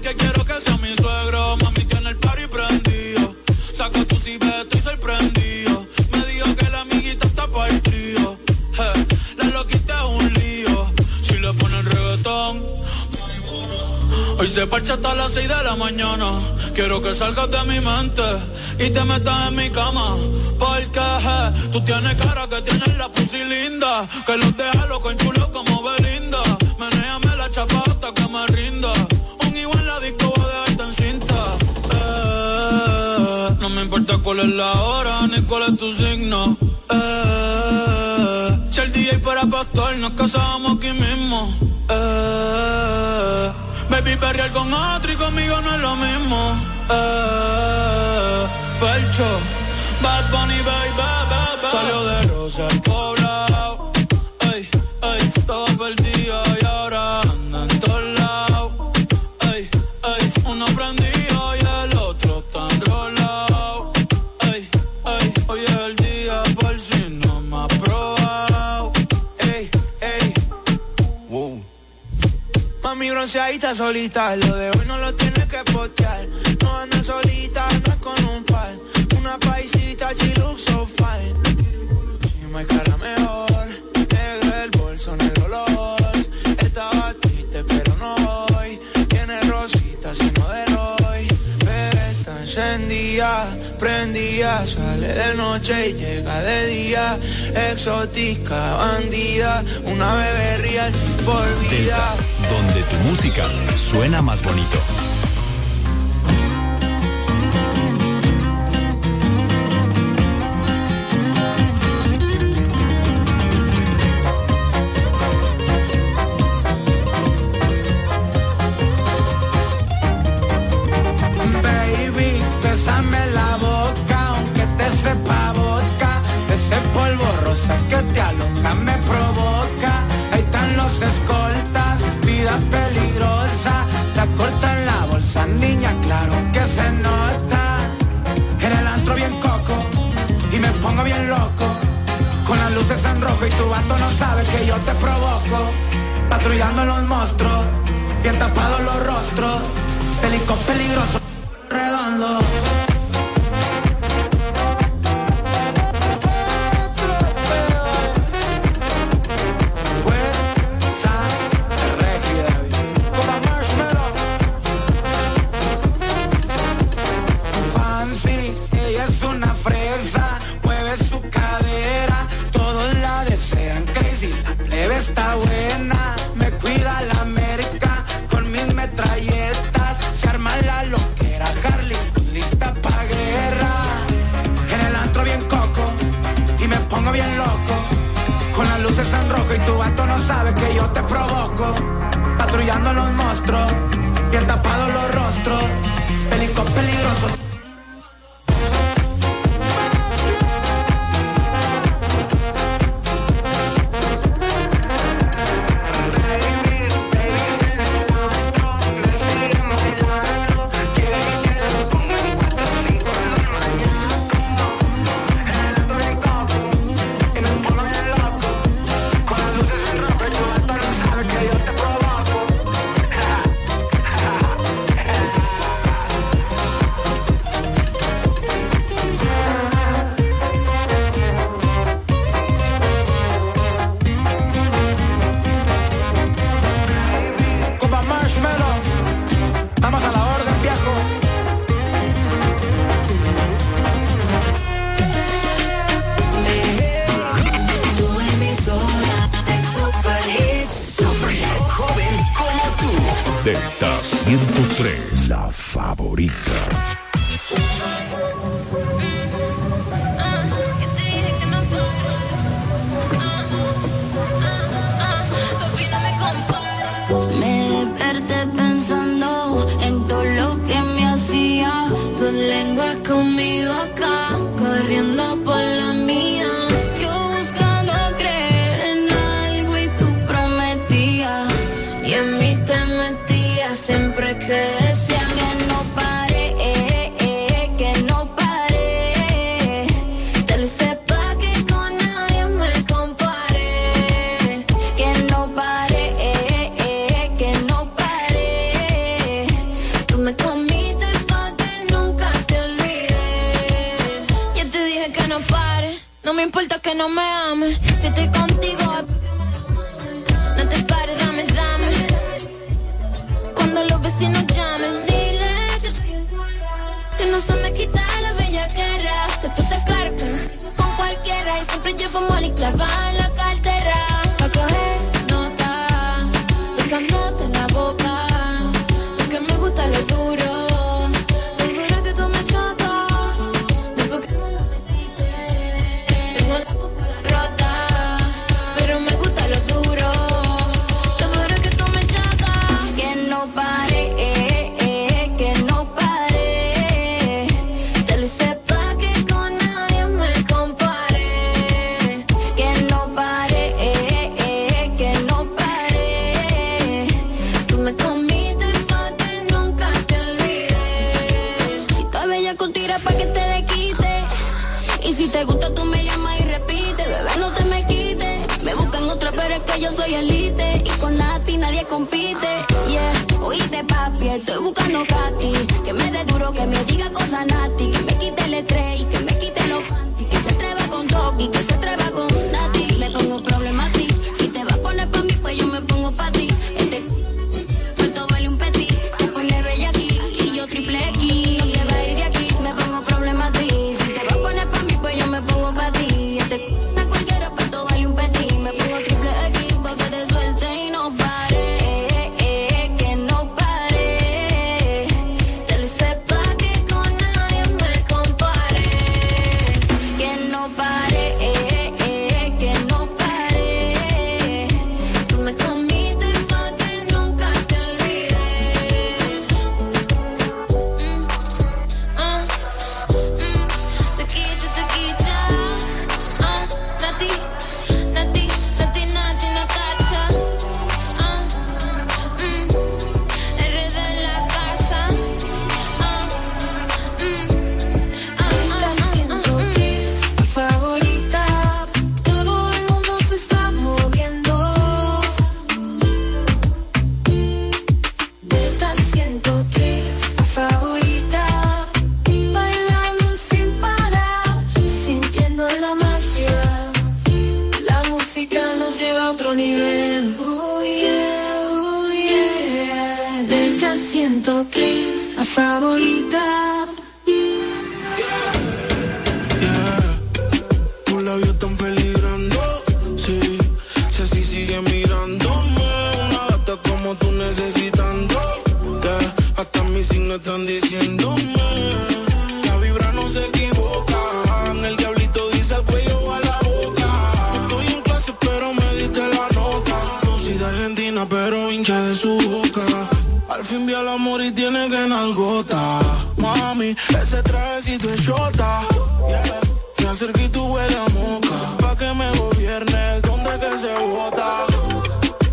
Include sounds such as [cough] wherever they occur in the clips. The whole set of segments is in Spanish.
que quiero que sea mi suegro. Mami tiene el party prendido. Saca tu ciber, estoy sorprendido. Me dijo que la amiguita está para el trío. Eh, la loquita es un lío. Si le ponen reggaetón. Hoy se parcha hasta las 6 de la mañana. Quiero que salgas de mi mente y te metas en mi cama. Porque je, tú tienes cara que tienes la pussy linda. Que los deja loco en como Belinda. Es la hora ni cuál es tu signo. Eh, si el DJ fuera pastor, nos casábamos aquí mismo. Eh, baby, perrear con otro y conmigo no es lo mismo. Eh, Felcho, Bad Bunny, baby, baby. Salió de Rosa el. Bronceadita solita, lo de hoy no lo tienes que postear. No anda solita, no es con un par. Una paisita, she looks so fine. Si me cara mejor, negro el bolso, negro los. Estaba triste, pero no hoy. Tiene rositas y no de hoy. Pero está prendida. Sale de noche y llega de día. Exótica, bandida. Una bebé real por vida. Donde tu música suena más bonito. Luces en rojo y tu vato no sabe que yo te provoco. Patrullando los monstruos, bien tapados los rostros. Pelicón peligroso, redondo. Te gusta, tú me llamas y repite. Bebé, no te me quites. Me buscan otra, pero es que yo soy elite. Y con Nati nadie compite. Yeah, oíste, papi, estoy buscando Katy. Que me dé duro, que me diga cosas Nati. Que me quite el estrés y que me quite los panty. Que se atreva con Toki, que se atreva con Nati. Le pongo problema de su boca. Al fin vi al amor y tiene que nalgota. Mami, ese trajecito es chota. Yeah. Me acerqué y tú huele a moca. Pa' que me gobiernes, donde que se bota.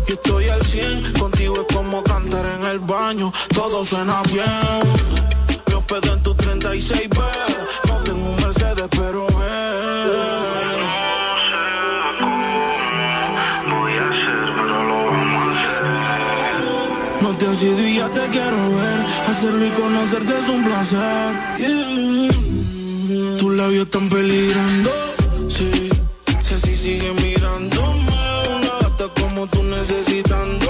Yo estoy al 100, contigo es como cantar en el baño. Todo suena bien. Me hospedo en tu 36B. No tengo un Mercedes, pero Hacerlo y conocerte es un placer. Yeah. Tus labios están peligrando. Sí. Si así sigue mirándome. Una gata como tú necesitando.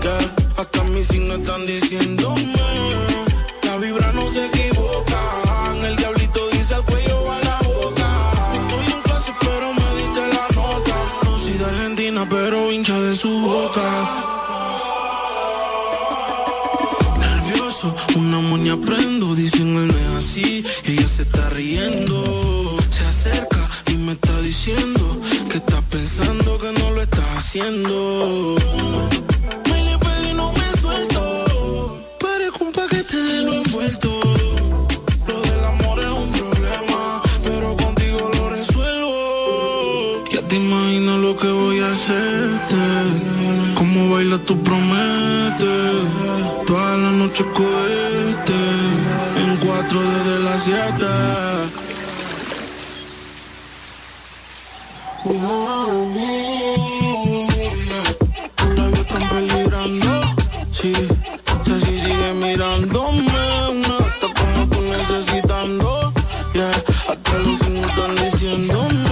Yeah. Hasta mis signos están diciéndome. Nervioso, una moña prendo, dicen él no así, ella se está riendo, se acerca y me está diciendo que está pensando que no lo está haciendo. Me le pegué y no me suelto, parezco un paquete de lo envuelto. Lo del amor es un problema, pero contigo lo resuelvo. Ya te imaginas lo que voy a hacerte, cómo baila tú prometes. Cohete, en cuatro desde las siete. Tus labios están peligrando, sí. Si sigue mirándome, una gata como tú necesitando, yeah. Hasta los están diciéndome.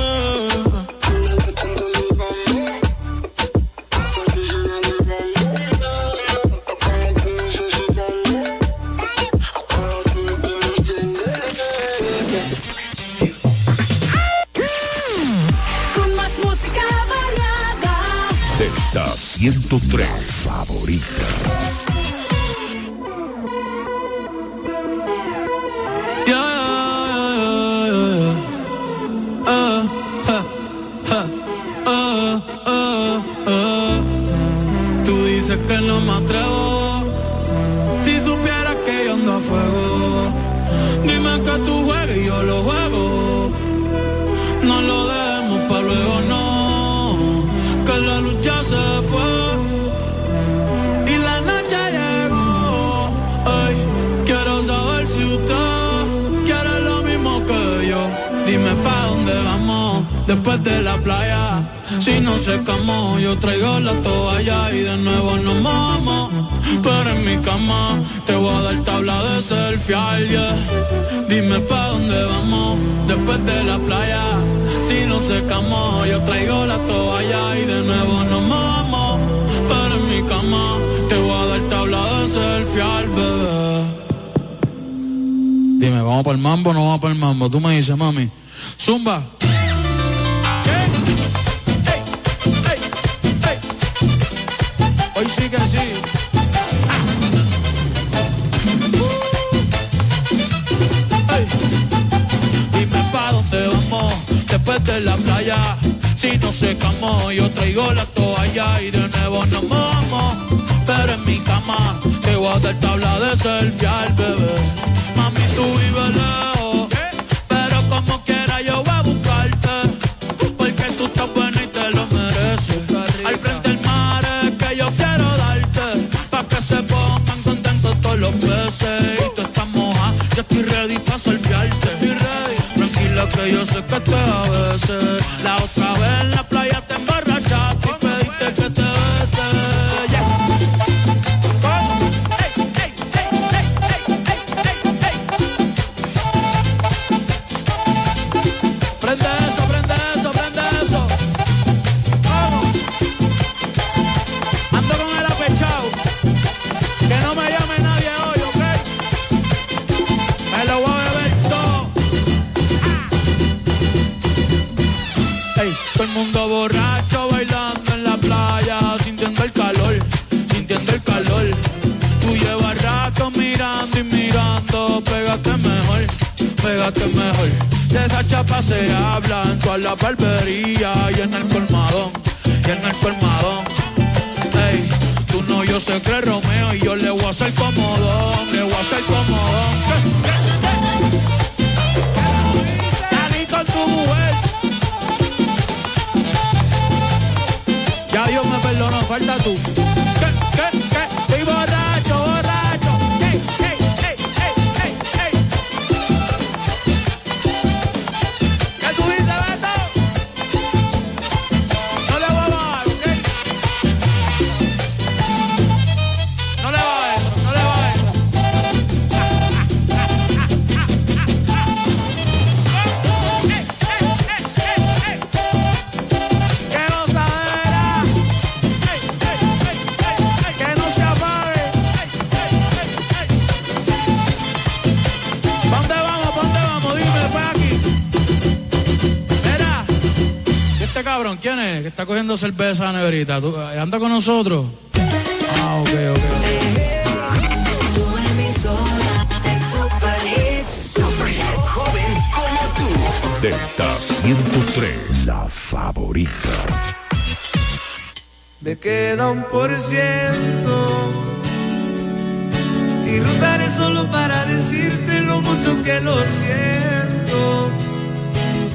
103 favorita. mambo no va para el mambo. Tú me dices, mami, Zumba, Eh, ¿Anda con nosotros? Ah, ok, ok. Delta 103, la favorita. Me queda un por ciento y lo usaré solo para decirte lo mucho que lo siento.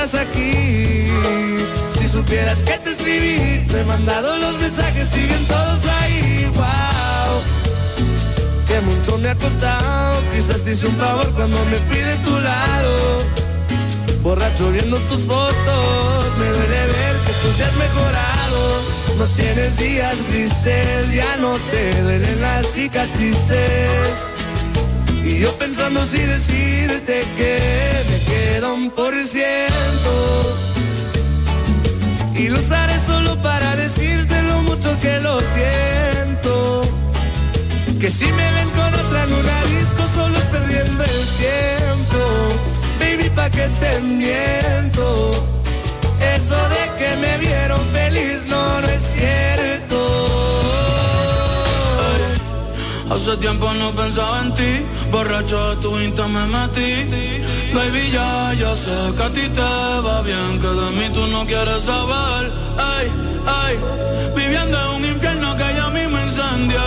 aquí. Si supieras que te escribí, te he mandado los mensajes, siguen todos ahí. Wow, que mucho me ha costado. Quizás te hice un favor cuando me fui de tu lado. Borracho viendo tus fotos, me duele ver que tú se has mejorado. No tienes días grises, ya no te duelen las cicatrices. Y yo pensando si decirte que queda un por ciento. Y lo usaré solo para decirte lo mucho que lo siento. Que si me ven con otra en disco solo es perdiendo el tiempo. Baby, pa' que te miento. Eso de que me vieron feliz no, no es cierto. Hace tiempo no pensaba en ti, borracho de tu insta me metí. Baby, ya, ya sé que a ti te va bien, que de mí tú no quieres saber. Ay, ay, viviendo en un infierno que ya mismo incendia.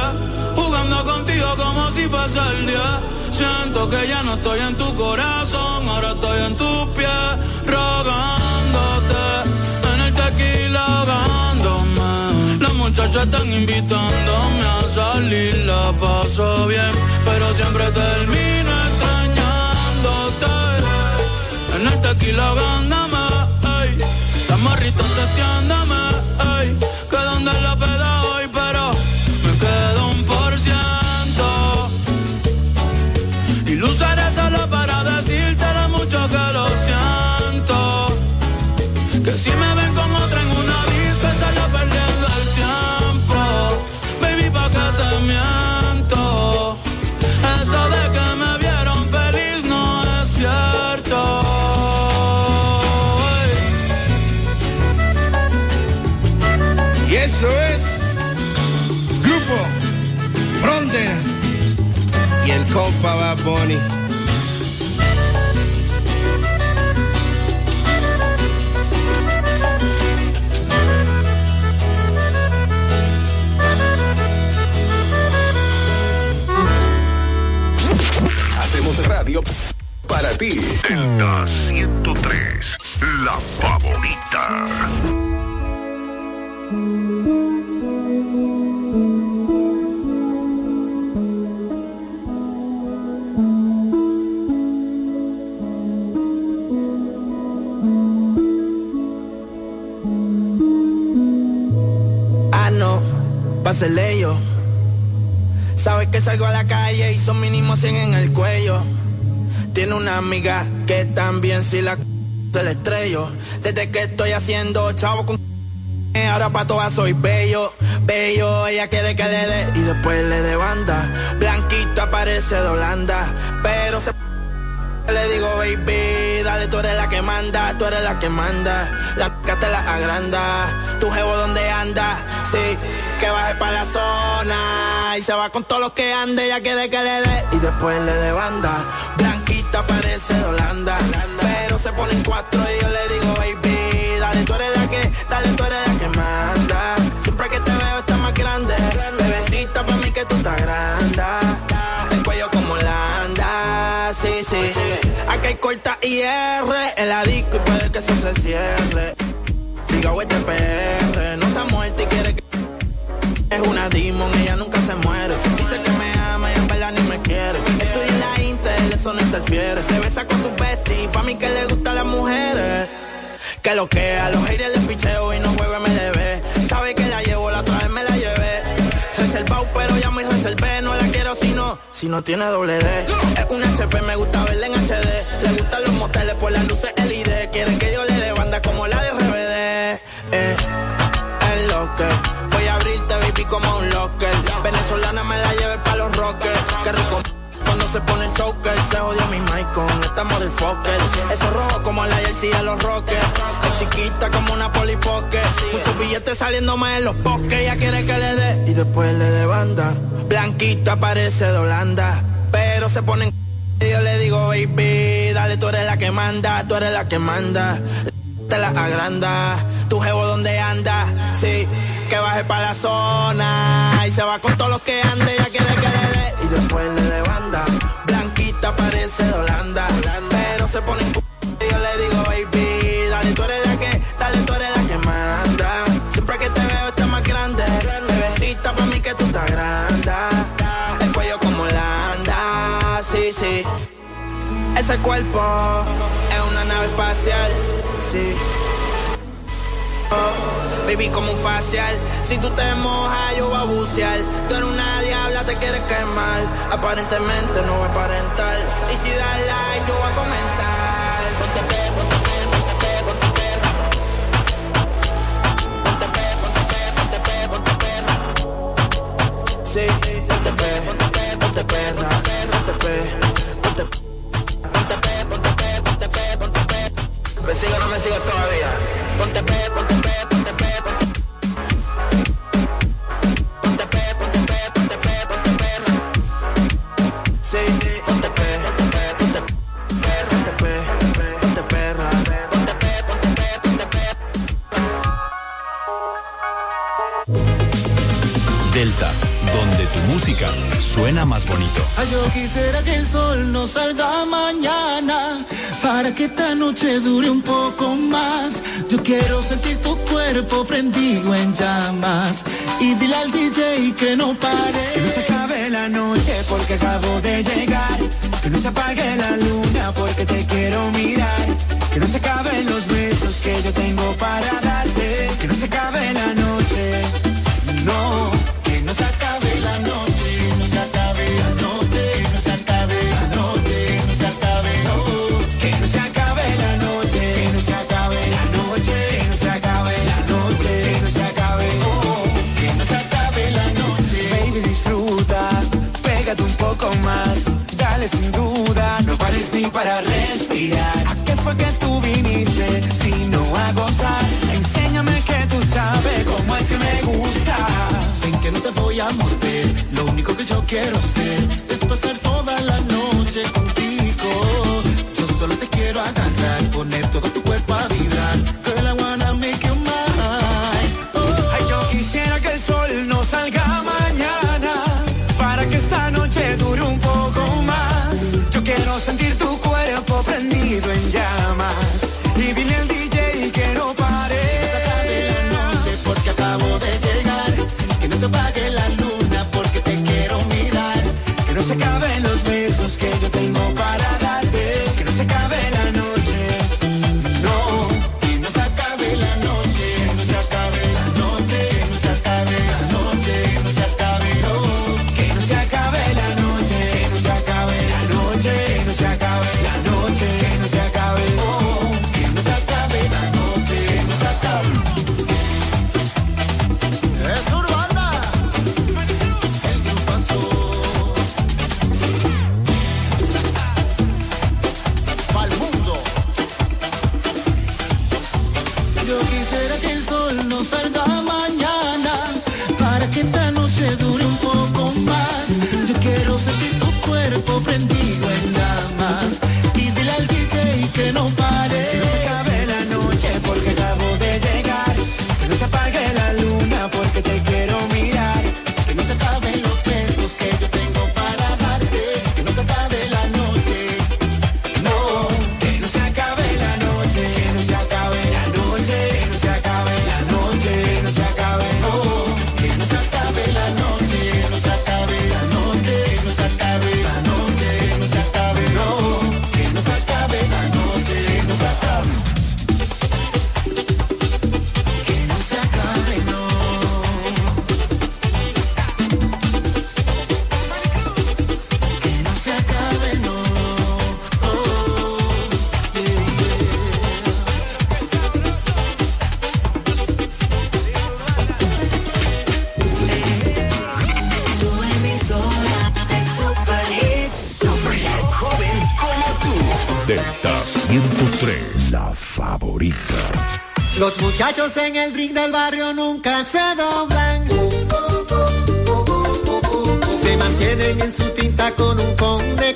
Jugando contigo como si fuese el día. Siento que ya no estoy en tu corazón, ahora estoy en tus pies, rogándote. En el tequila ahogándome. Las muchachas están invitándome a salir, la paso bien, pero siempre termino tequila ahogándome, ey. Las morritas testeándome, ey. Que donde la compa Bad Bunny. Hacemos radio para ti. Delta 103, la favorita. Pásele yo. Sabes que salgo a la calle y son mínimo 100 en el cuello. Tiene una amiga que también si la se le estrello. Desde que estoy haciendo chavo con ahora pa' todas soy bello, bello. Ella quiere que le dé y después le dé banda. Blanquita parece de Holanda, pero se le digo, baby, dale, tú eres la que manda, tú eres la que manda. La c te la agranda, tu jevo donde anda, sí, que baje para la zona. Y se va con todos los que ande, ella quiere que le dé y después le dé banda. Blanquita parece de Holanda, pero se ponen cuatro y yo le digo, baby, dale, tú eres la que, dale, tú eres la que manda. Siempre que te veo estás más grande, bebecita para mí que tú estás grande. Aquí hay corta y R en la disco y puede que eso se cierre. Diga, este PR, no se ha muerto y quiere que es una demon, ella nunca se muere. Dice que me ama y en verdad ni me quiere. Estoy en la Intel, eso no interfiere. Se besa con su bestie, pa' mí que le gustan las mujeres. Que lo que a los haters les picheo y no juego MLB. Sabe que la llevo, la otra vez me la llevé. Reservado, pero ya me reservé. No la quiero si no, si no tiene doble D. Es un HP, me gusta verla en HD. Le gustan los moteles por las luces LED. Quieren que yo le dé banda como la de RBD. Eh, es lo voy a abrirte, baby, como un locker. Venezolana me la lleve pa' se pone el choker, se odia mi mic con esta motherfucker. Eso rojo como la jersey de los rockers. Es chiquita como una polipoque. Muchos billetes saliendo más en los bosques. Ella quiere que le dé y después le dé banda. Blanquita parece de Holanda, pero se ponen. Y yo le digo, baby, dale, tú eres la que manda, tú eres la que manda. Te la agranda, tu jevo donde anda, sí, que baje para la zona. Y se va con todos los que ande, ella quiere que le dé y después le. Parece de Holanda, pero se pone en y yo le digo, baby, dale, tú eres la que, dale, tú eres la que manda. Siempre que te veo estás más grande, bebecita pa' mí que tú estás grande. El cuello como la anda, sí, sí. Ese cuerpo es una nave espacial, sí. Oh, baby, como un facial. Si tú te mojas, yo voy a bucear. Tú eres una diabla, te quieres quemar. Aparentemente no voy a aparentar. Y si das like, yo voy a comentar. Ponte pe, ponte pe, ponte pe, ponte perra. Ponte pe, ponte pe, ponte pe, ponte perra. Sí, ponte pe, ponte pe, ponte perra. Ponte pe, ponte pe, ponte pe, ponte pe, ponte pe. ¿Me sigue o no me sigue todavía? Ponte pe, ponte pe, ponte pe, ponte Ponte pe, ponte pe, ponte pe, ponte perra. Sí, ponte pe, ponte pe, ponte perra, ponte pe, ponte perra. Ponte pe, ponte pe, ponte pe. Delta, donde tu música suena más bonito. Ay, yo quisiera que el sol no salga mañana para que esta noche dure un poco más. Yo quiero sentir tu cuerpo prendido en llamas y dile al DJ que no pare. Que no se acabe la noche porque acabo de llegar. Que no se apague la luna porque te quiero mirar. Que no se acaben los besos que yo tengo para darte. Que no se acabe la noche. Para respirar. ¿A qué fue que tú viniste? Si no a gozar. Enséñame que tú sabes cómo es que me gusta. Ven que no te voy a morder. Lo único que yo quiero hacer Los muchachos en el ring del barrio nunca se doblan. Se mantienen en su tinta con un con de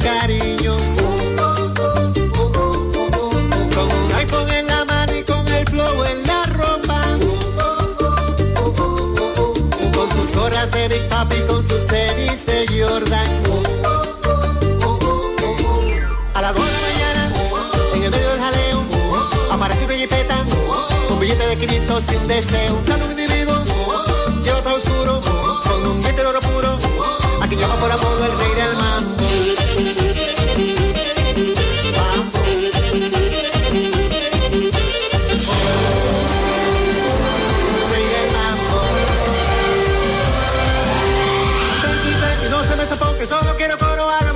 sin deseo. Sano individuo, lleva todo oscuro, con un diente de oro puro. Aquí llama por apodo el rey del mambo.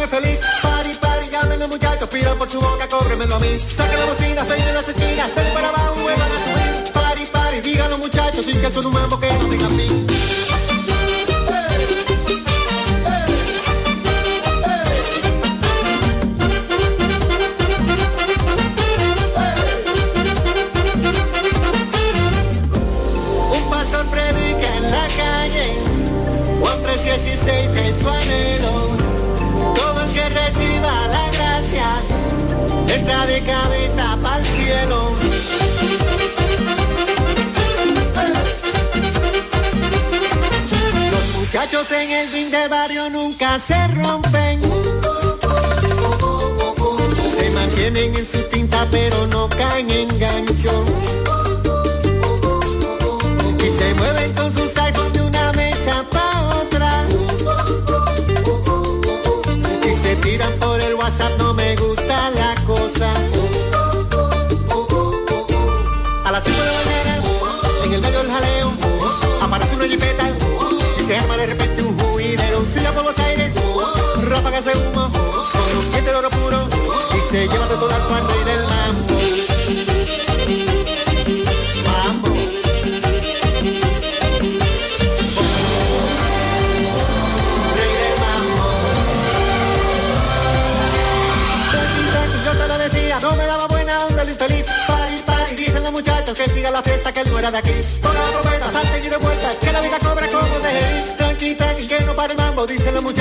Feliz, party, party, muchachos, por su boca, cóbremelo a mí, saca la bocina, que son un mambo que no tenga fin. Muchachos en el fin del barrio nunca se rompen. Se mantienen en su tinta pero no caen en gancho. Siga la fiesta, que no era de aquí. Ponga la trompeta, salte y de vueltas, que la vida cobra como de. Tranqui, tranqui, que no pare el mambo, dicen los muchachos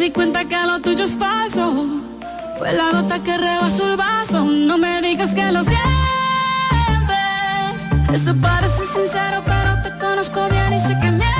di cuenta que lo tuyo es falso. Fue la gota que rebasó el vaso. No me digas que lo sientes. Eso parece sincero, pero te conozco bien y sé que mientes.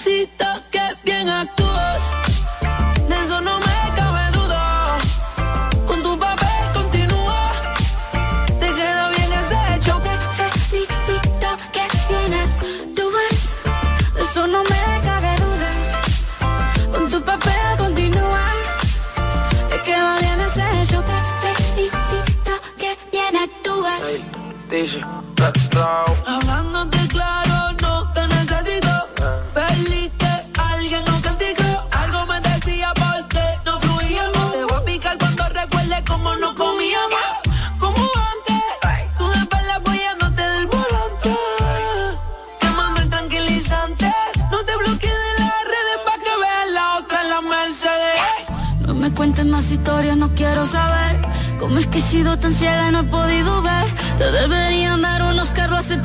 Te felicito tan ciega no he podido ver. Te deberían dar unos carros has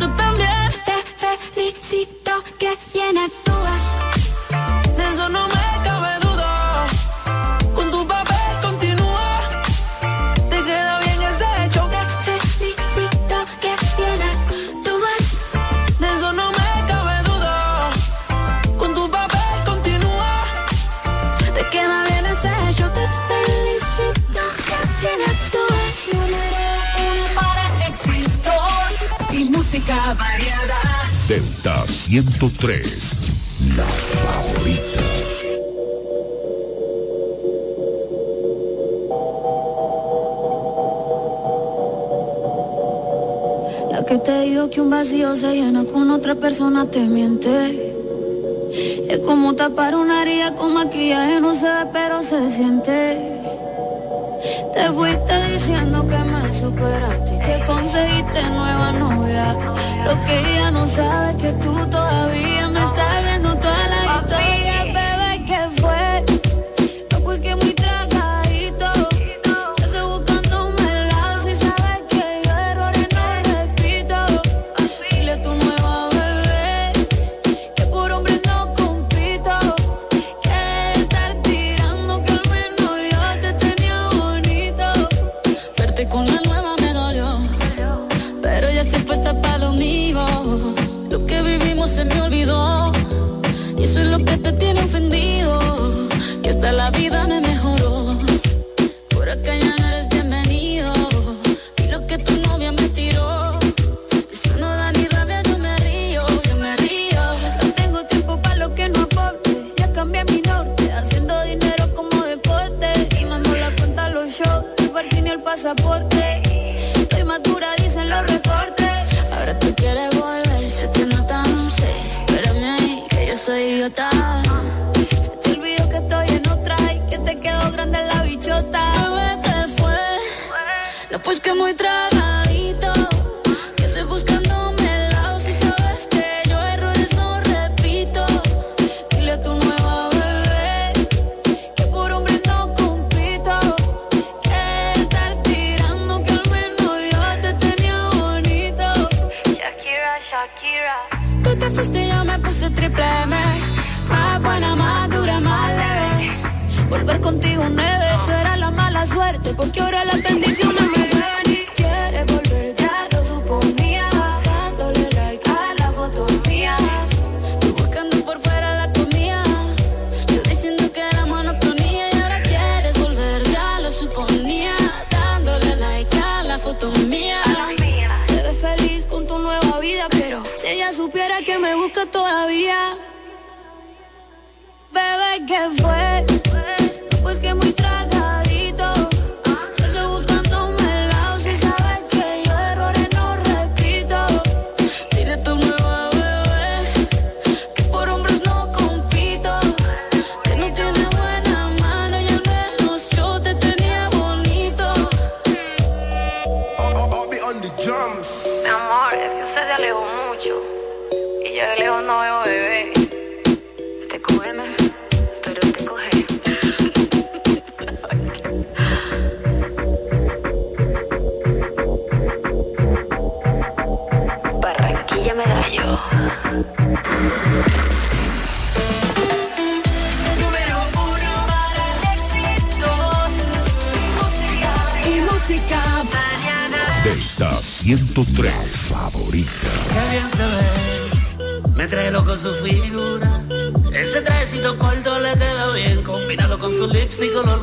103, la favorita. La que te digo que un vacío se llena con otra persona te miente. Es como tapar una herida con maquillaje, no se ve, pero se siente. Te fuiste diciendo que me superaste y que conseguiste nueva novia. Lo que ella no sabe es que tú todo pues que muy trato.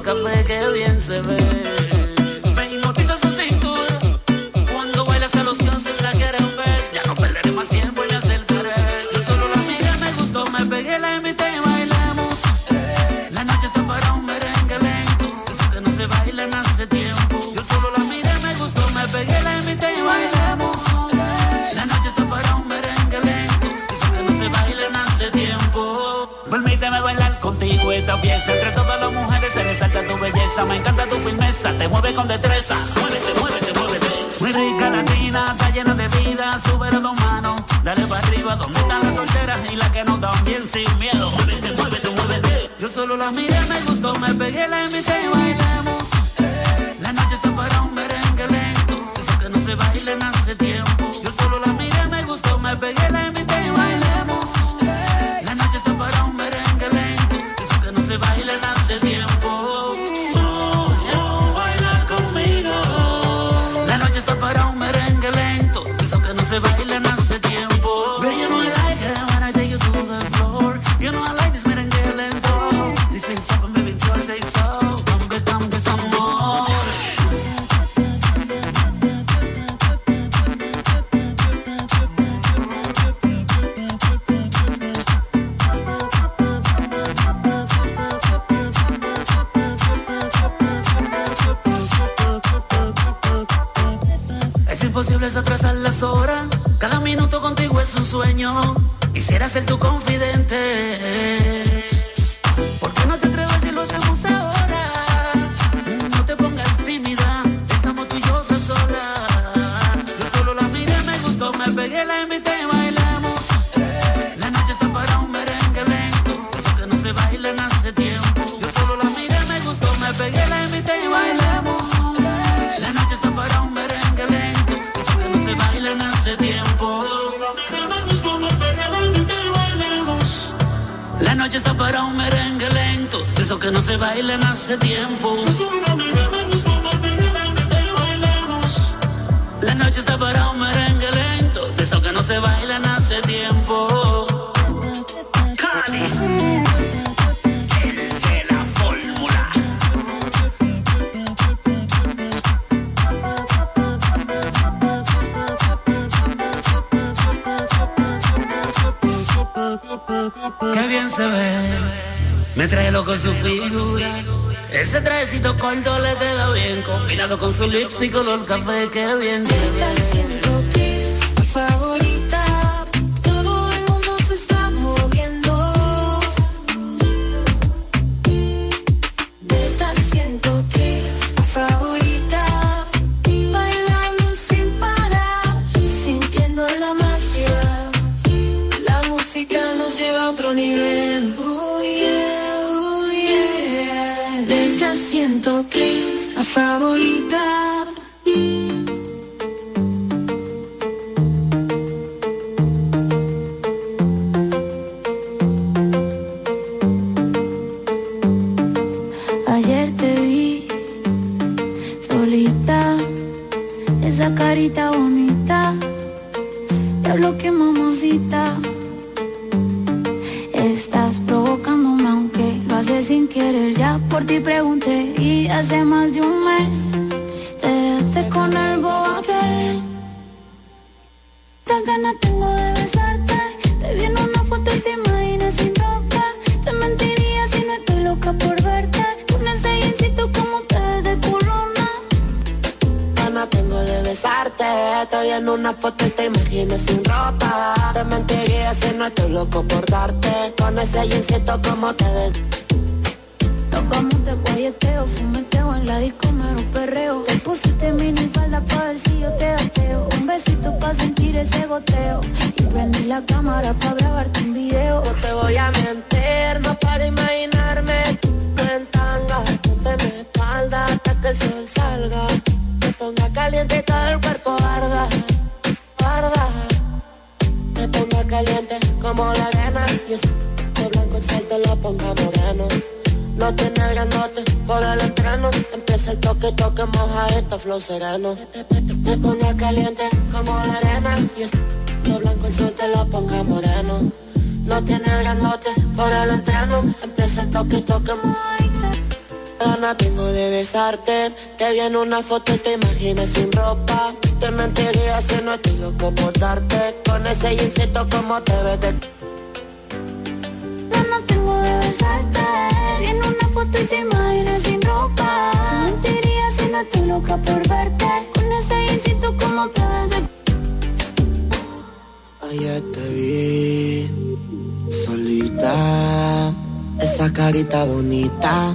café que bien se ve. me encanta tu firmeza, te mueve con destreza. Muévete, muévete, muévete. Muy rica latina, está llena de vida, sube las dos manos, dale para arriba, donde están las solteras y las que no dan bien sin miedo. Muévete, muévete, muévete. Yo solo la miré, me gustó, me pegué, la invité y bailemos. La noche está para un merengue lento, eso que no se baila hace tiempo. Que no se bailan hace tiempo. La noche está para un merengue lento. De eso que no se bailan hace tiempo. Cali. La fórmula. Qué bien se ve. Me trae loco su figura. Ese trajecito corto le queda bien. Combinado con su lipstick color café. Qué bien. Tengo de besarte. Te vi en una foto y te imaginas sin ropa. Te mentiría si no estoy loco por darte. Con ese jeansito como te ves. Nos vamos de guayeteo, fumeteo en la disco, mero perreo. Te pusiste mini falda pa' ver si yo te gateo. Un besito pa' sentir ese goteo. Y prendí la cámara pa' grabarte un video. No te voy a mentir, no para imaginarme tú en tanga. Ponte mi espalda hasta que el sol salga. Caliente y todo el cuerpo arda, arda. Me ponga caliente como la arena. Y este blanco el sol te lo ponga moreno. No tiene grandote por el entreno. Empieza el toque, toque, moja esto, flow sereno. Me ponga caliente como la arena. Y este blanco el sol te lo ponga moreno. No tiene grandote por el entreno. Empieza el toque, toque, Gana tengo de besarte. Te vi en una foto y te imaginas sin ropa. Te mentiría si no estoy loco por darte. Con ese jeansito como te ves de Ganas tengo de besarte. Vi en una foto y te imaginas sin ropa. Te mentiría si no estoy loca por verte. Con ese jeansito como te ves de Ayer te vi solita, esa carita bonita,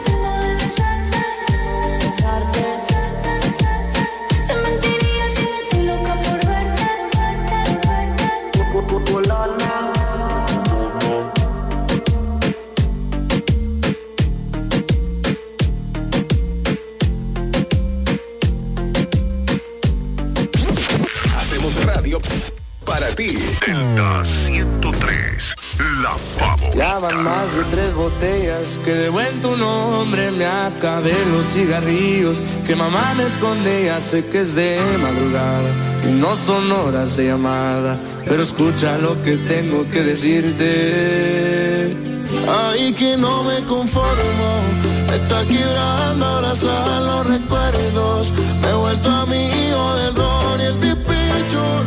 Hacemos radio para ti. Delta 103, la favorita. Ya van más de tres botellas que de buen tu nombre me acabé los cigarrillos que mamá me esconde. Ya sé que es de madrugada y no son horas de llamada, pero escucha lo que tengo que decirte. Ay, que no me conformo Me está quebrando abrazar los recuerdos. Me he vuelto amigo del ron y el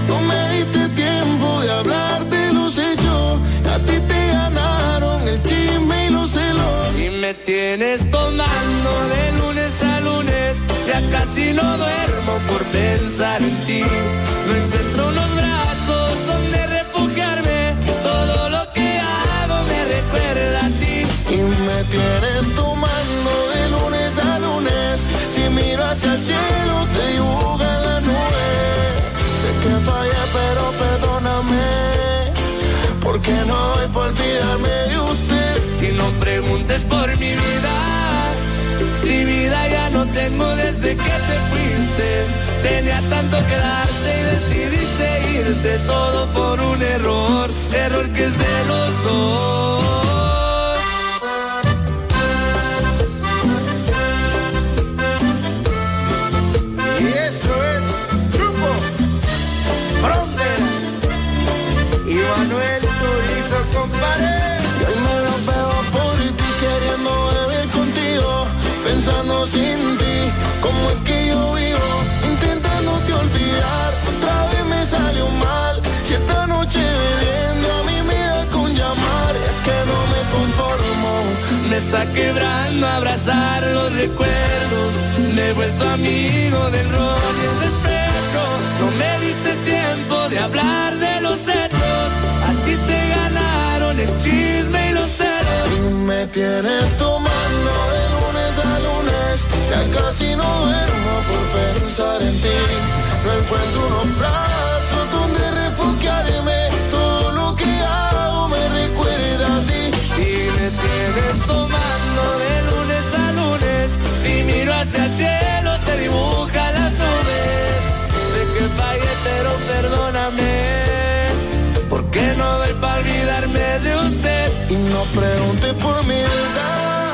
No me diste tiempo de hablar de los hechos. A ti te ganaron el chisme y los celos. Y me tienes tomando de lunes a lunes. Ya casi no duermo por pensar en ti. No encuentro unos brazos donde refugiarme. Todo lo que hago me recuerda a ti. Y me tienes tomando de lunes a lunes. Si miro hacia el cielo, te dibuja en la nube. Sé que fallé, pero perdóname. Porque no doy por olvidarme de usted. Y no preguntes por mi vida. Si vida ya no tengo desde que te fuiste. Tenía tanto que darte y decidiste irte todo por un error. Error que es de los dos. Pensando sin ti, como es que yo vivo, intentándote olvidar, otra vez me salió mal, si esta noche bebiendo a mí me con llamar, es que no me conformo, Me está quebrando abrazar los recuerdos. Me he vuelto amigo del rol y el despecho. No me diste tiempo de hablar de los hechos. A ti te ganaron el chisme y los celos. me tienes tomando ya casi no duermo por pensar en ti, no encuentro unos brazos donde refugiarme, todo lo que hago me recuerda a ti. Y me tienes tomando de lunes a lunes. Si miro hacia el cielo, te dibuja las nubes. Sé que fallé, pero perdóname. Porque no doy para olvidarme de usted. Y no pregunte por mi verdad,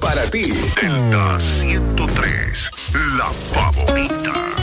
para ti. Delta 103, la favorita.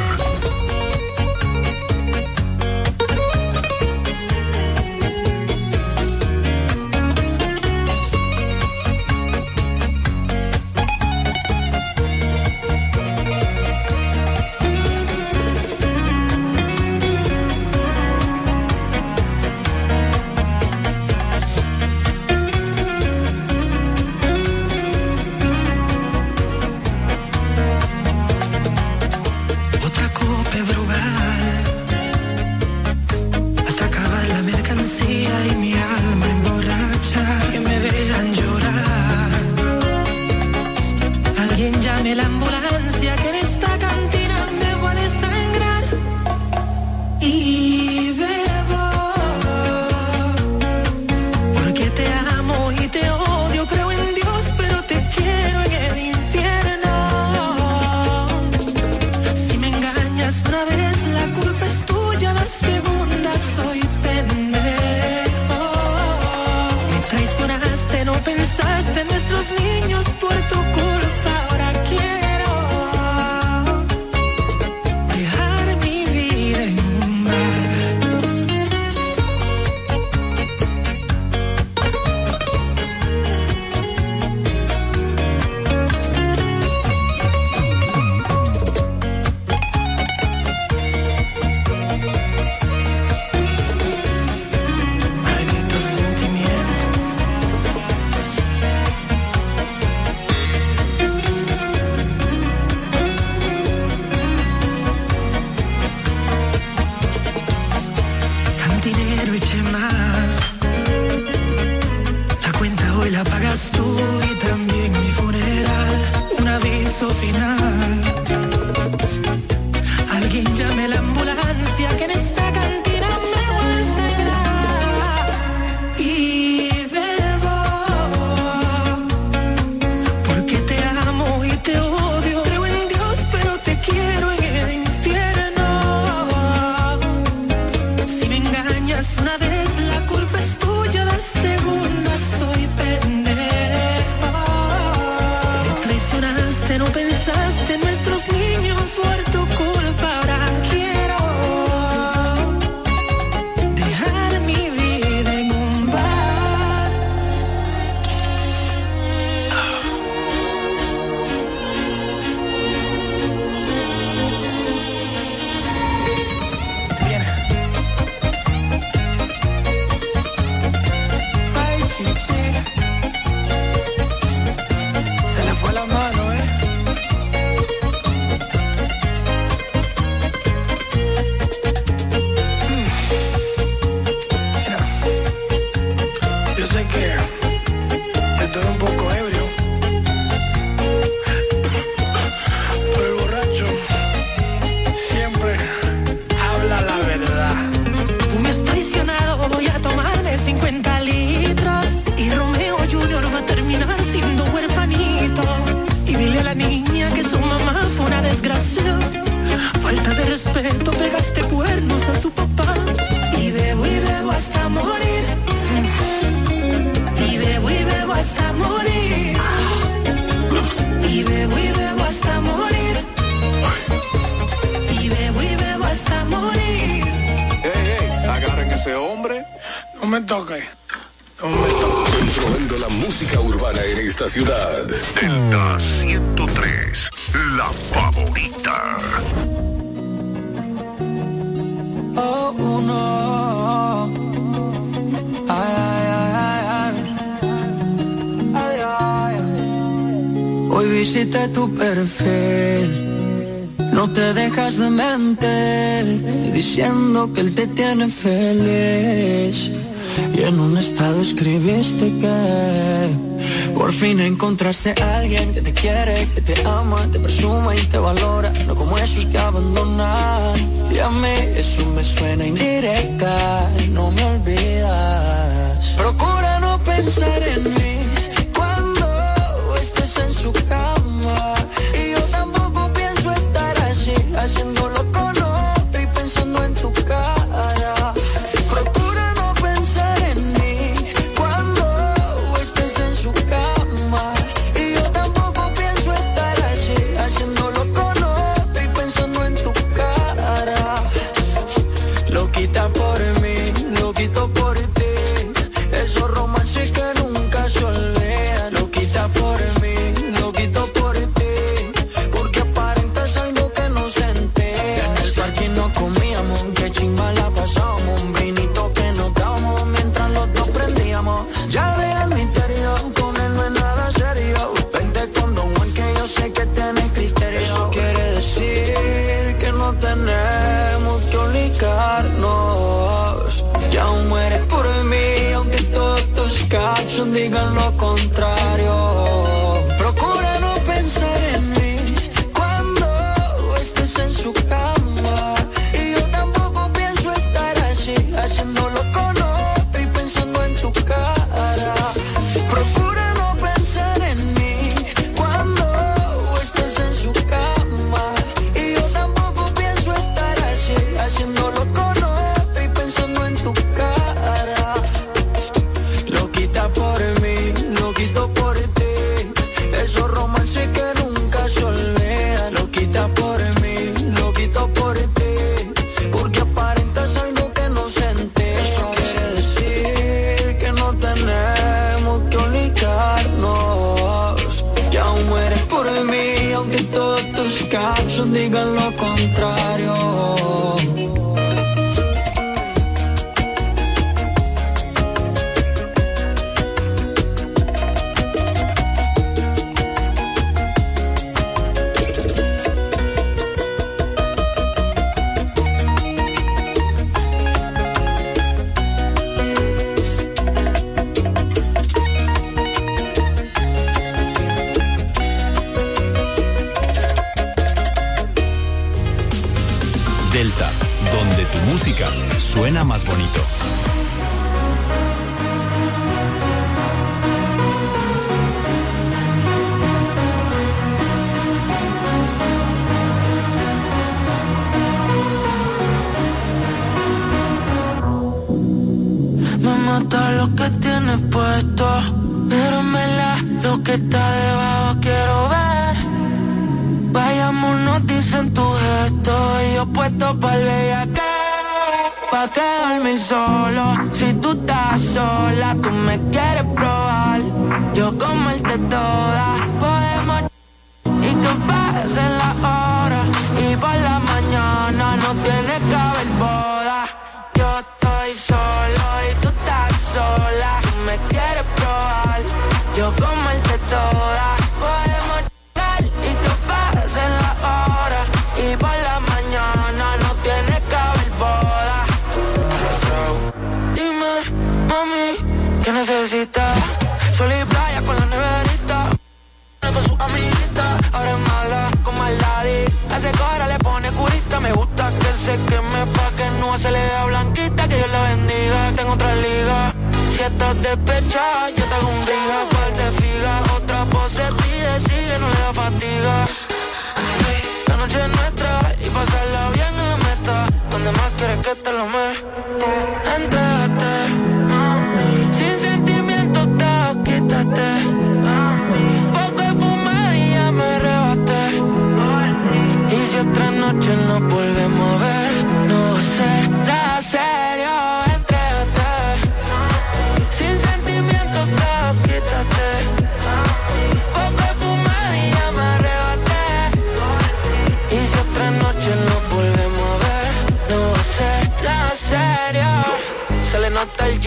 feliz. Y en un estado escribiste que por fin encontraste alguien que te quiere, que te ama, te presume y te valora, no como esos que abandonan. Y a mí eso me suena indirecta, no me olvidas. Procura no pensar en mí. donde tu música suena más bonito. Me mata lo que tienes puesto. Pero me la lo que está debajo quiero ver. Vayamos, nos dicen tu gesto. Y yo puesto para leer acá pa' que dormir solo. Si tú estás sola, tú me quieres probar. Yo comerte toda, podemos y que pasen las horas. Y por la mañana no tiene que haber boda. Yo estoy solo y tú estás sola. Tú me quieres probar. Yo comerte toda. ahora es mala con maldades. A ese cara le pone curita, me gusta que él se queme pa' que no se le vea blanquita, que Dios la bendiga. Tengo otra liga, si estás despechada, yo te hago un briga. ¿Cuál te figa? Otra pose pide, sigue, no le da fatiga. La noche es nuestra y pasarla bien en la meta, donde más quieres que te lo meta. Entra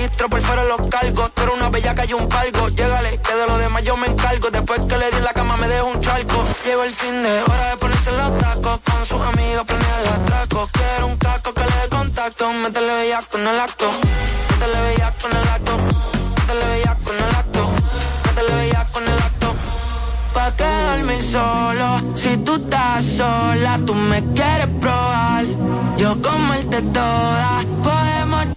nota el gistro por fuera los cargos. Tú eres una bellaca y un palco. Llégale, que de lo demás yo me encargo. Después que le di la cama me dejo un charco. Llevo el fin de hora de ponerse los tacos. Con sus amigos planear el atraco. Quiero un casco que le dé contacto. Métele bellaco en el acto. Métele bellaco en el acto. Métele bellaco en el acto. Métele bellaco en el acto. Pa' quedarme solo. Si tú estás sola, tú me quieres probar. Yo comerte toda. Podemos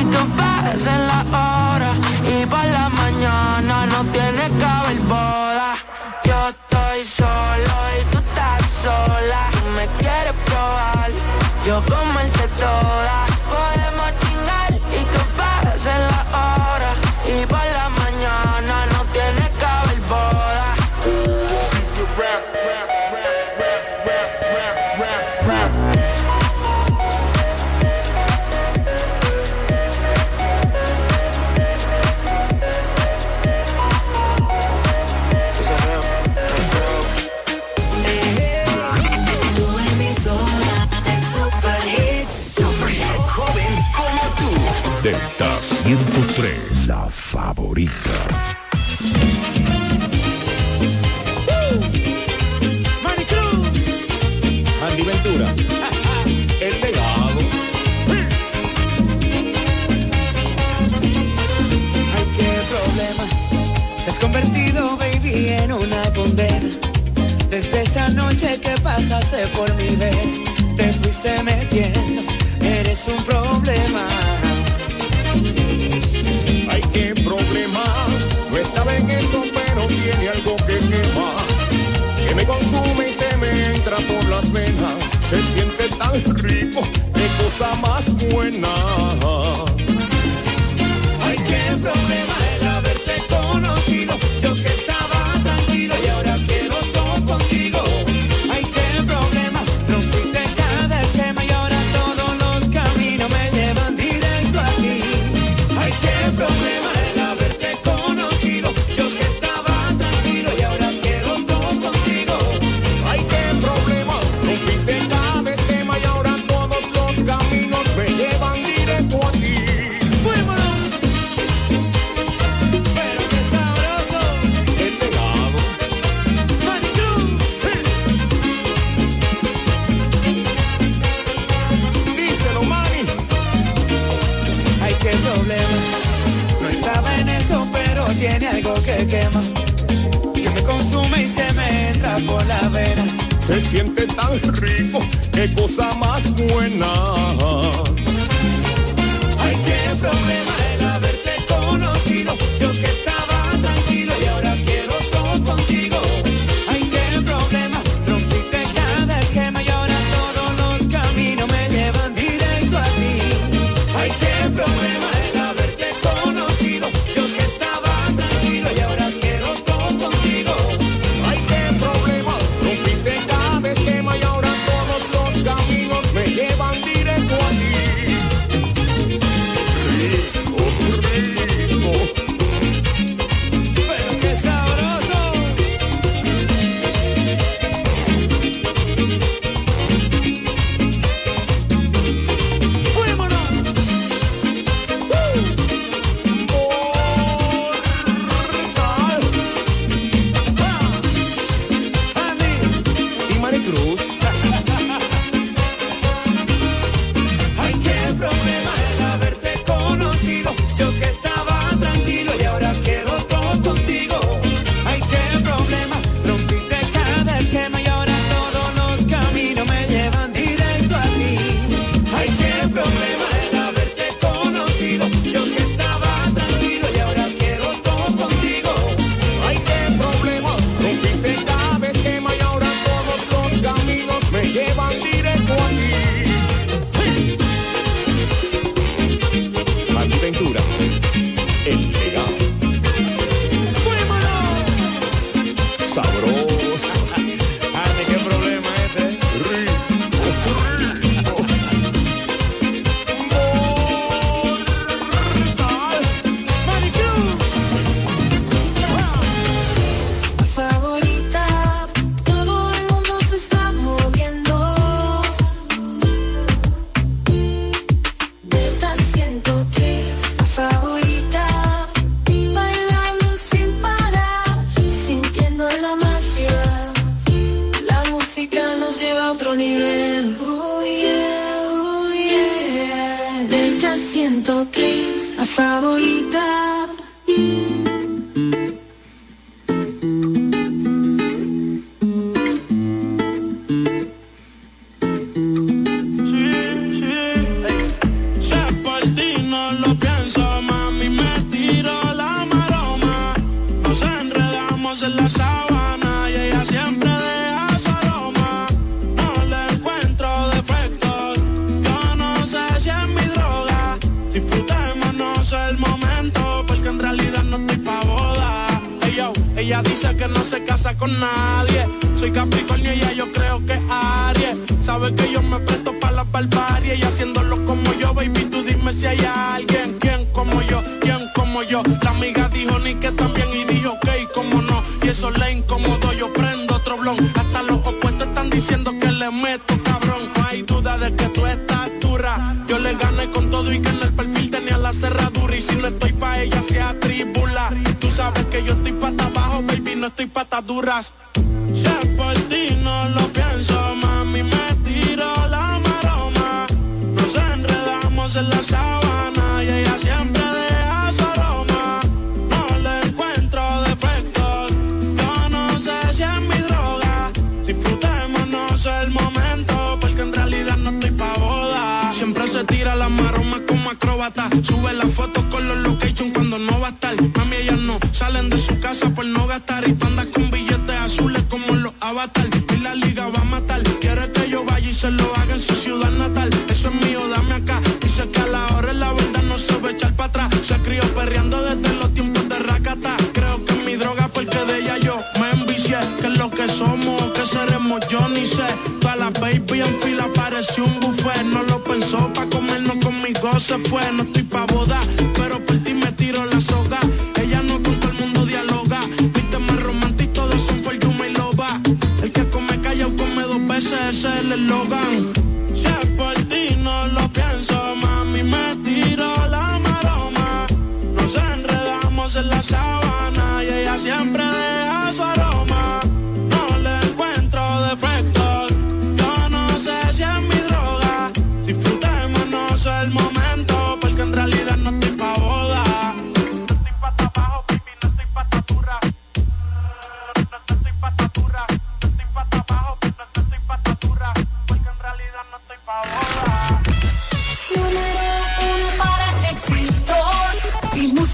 y que pasen las horas y por la mañana no tiene que haber boda. Yo estoy solo y tú estás sola. Me quieres probar, yo comerte toda. La favorita. Maricruz, Andy Ventura, [laughs] el pegado. Ay, qué problema. Te has convertido, baby, en una condena. Desde esa noche que pasaste por mi vez, te fuiste metiendo. Eres un problema. Problema. No estaba en eso, pero tiene algo que quema. Que me consume y se me entra por las venas. Se siente si hay alguien, quién como yo, quién como yo. La amiga dijo ni que también y dijo ok, como no. Y eso le incomodó, yo prendo otro blon. Hasta los opuestos están diciendo que le meto, cabrón. No hay duda de que tú estás dura. Yo le gané con todo y que en el perfil tenía la cerradura. Y si no estoy pa' ella, se atribula. Tú sabes que yo estoy pata abajo, baby, no estoy patas duras. Sube la foto con los location cuando no va a estar. Mami, ellas no salen de su casa por no gastar. Y tú andas con billetes azules como los avatar. Y la liga va a matar. Quiere que yo vaya y se lo haga en su ciudad natal. Eso es mío, dame acá. Dice que a la hora la verdad no se va a echar para atrás. Se crió perreando desde los tiempos de Rakata. Creo que es mi droga porque de ella yo me envicié. Que es lo que somos, que seremos, yo ni sé. Toda la baby en fila pareció un buffet. No lo pensó pa' comernos conmigo, se fue. Pa' boda,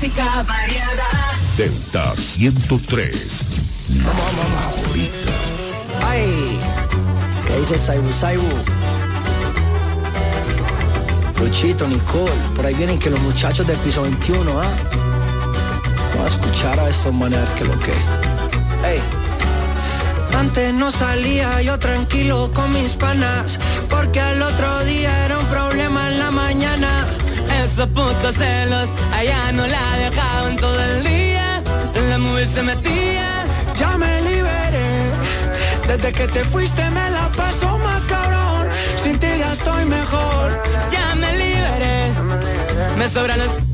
música variada. Delta 103. Ay, ¿qué dice Saibu Saibu? Luchito, Nicole, por ahí vienen que los muchachos del piso 21, ¿ah? Vamos a escuchar a estos maneras que lo que. Ey. Antes no salía yo tranquilo con mis panas, porque al otro día era un problema en la mañana. Esos putos celos, allá no la dejaban todo el día. En la movie se metía. Ya me liberé, desde que te fuiste me la paso más cabrón. Sin ti ya estoy mejor. Ya me liberé. Me sobran los.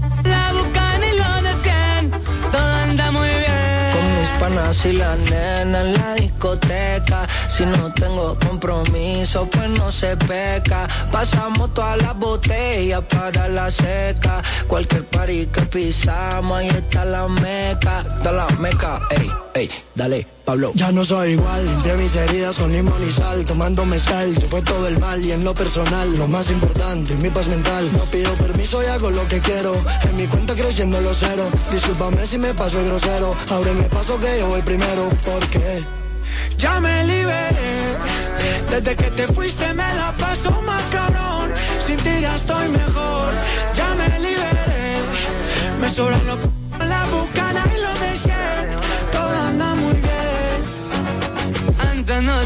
Panas y la nena en la discoteca. Si no tengo compromiso, pues no se peca. Pasamos todas las botellas para la seca. Cualquier party que pisamos, ahí está la meca. Da la meca, ey, ey, dale, Pablo. Ya no soy igual, limpié mis heridas son limón y sal, tomando mezcal, se fue todo el mal y en lo personal, lo más importante, mi paz mental. No pido permiso y hago lo que quiero, en mi cuenta creciendo los cero. Discúlpame si me paso el grosero, ábreme paso que yo voy primero, porque Ya me liberé, desde que te fuiste me la paso más cabrón. Sin ti ya estoy mejor, ya me liberé. Me sobran los c- la bucana y los de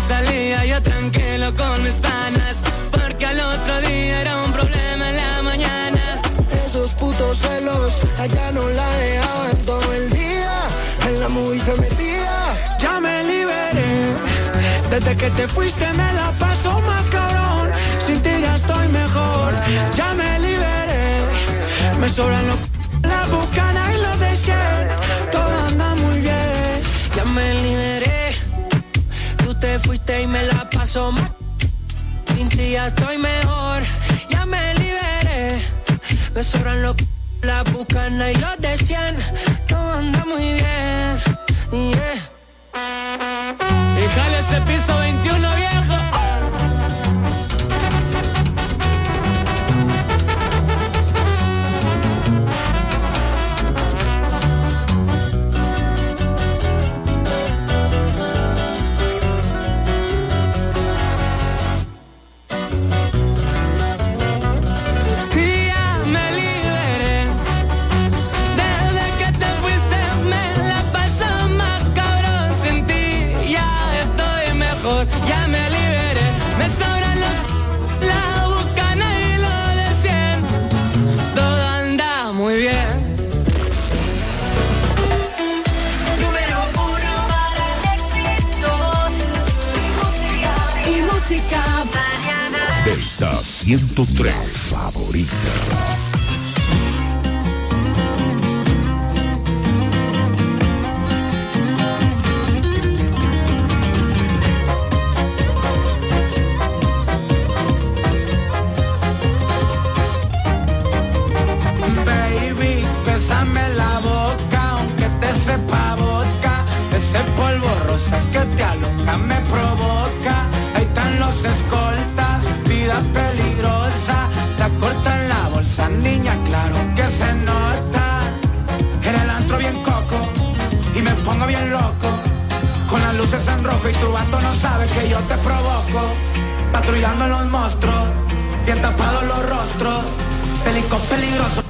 salía yo tranquilo con mis panas. Porque al otro día era un problema en la mañana. esos putos celos allá no la dejaban todo el día, en la movie se metía. Ya me liberé, desde que te fuiste me la paso más cabrón. Sin ti ya estoy mejor, ya me liberé. Me sobran los c- la bucana Paso mal. ti ya estoy mejor, ya me liberé. Me sobran los la bucana y los de 100. Todo anda muy bien. Yeah. Y jale ese piso 21 103, favorita. Luces en rojo y tu vato no sabe que yo te provoco. Patrullando los monstruos, bien tapados los rostros. Pelicos peligrosos.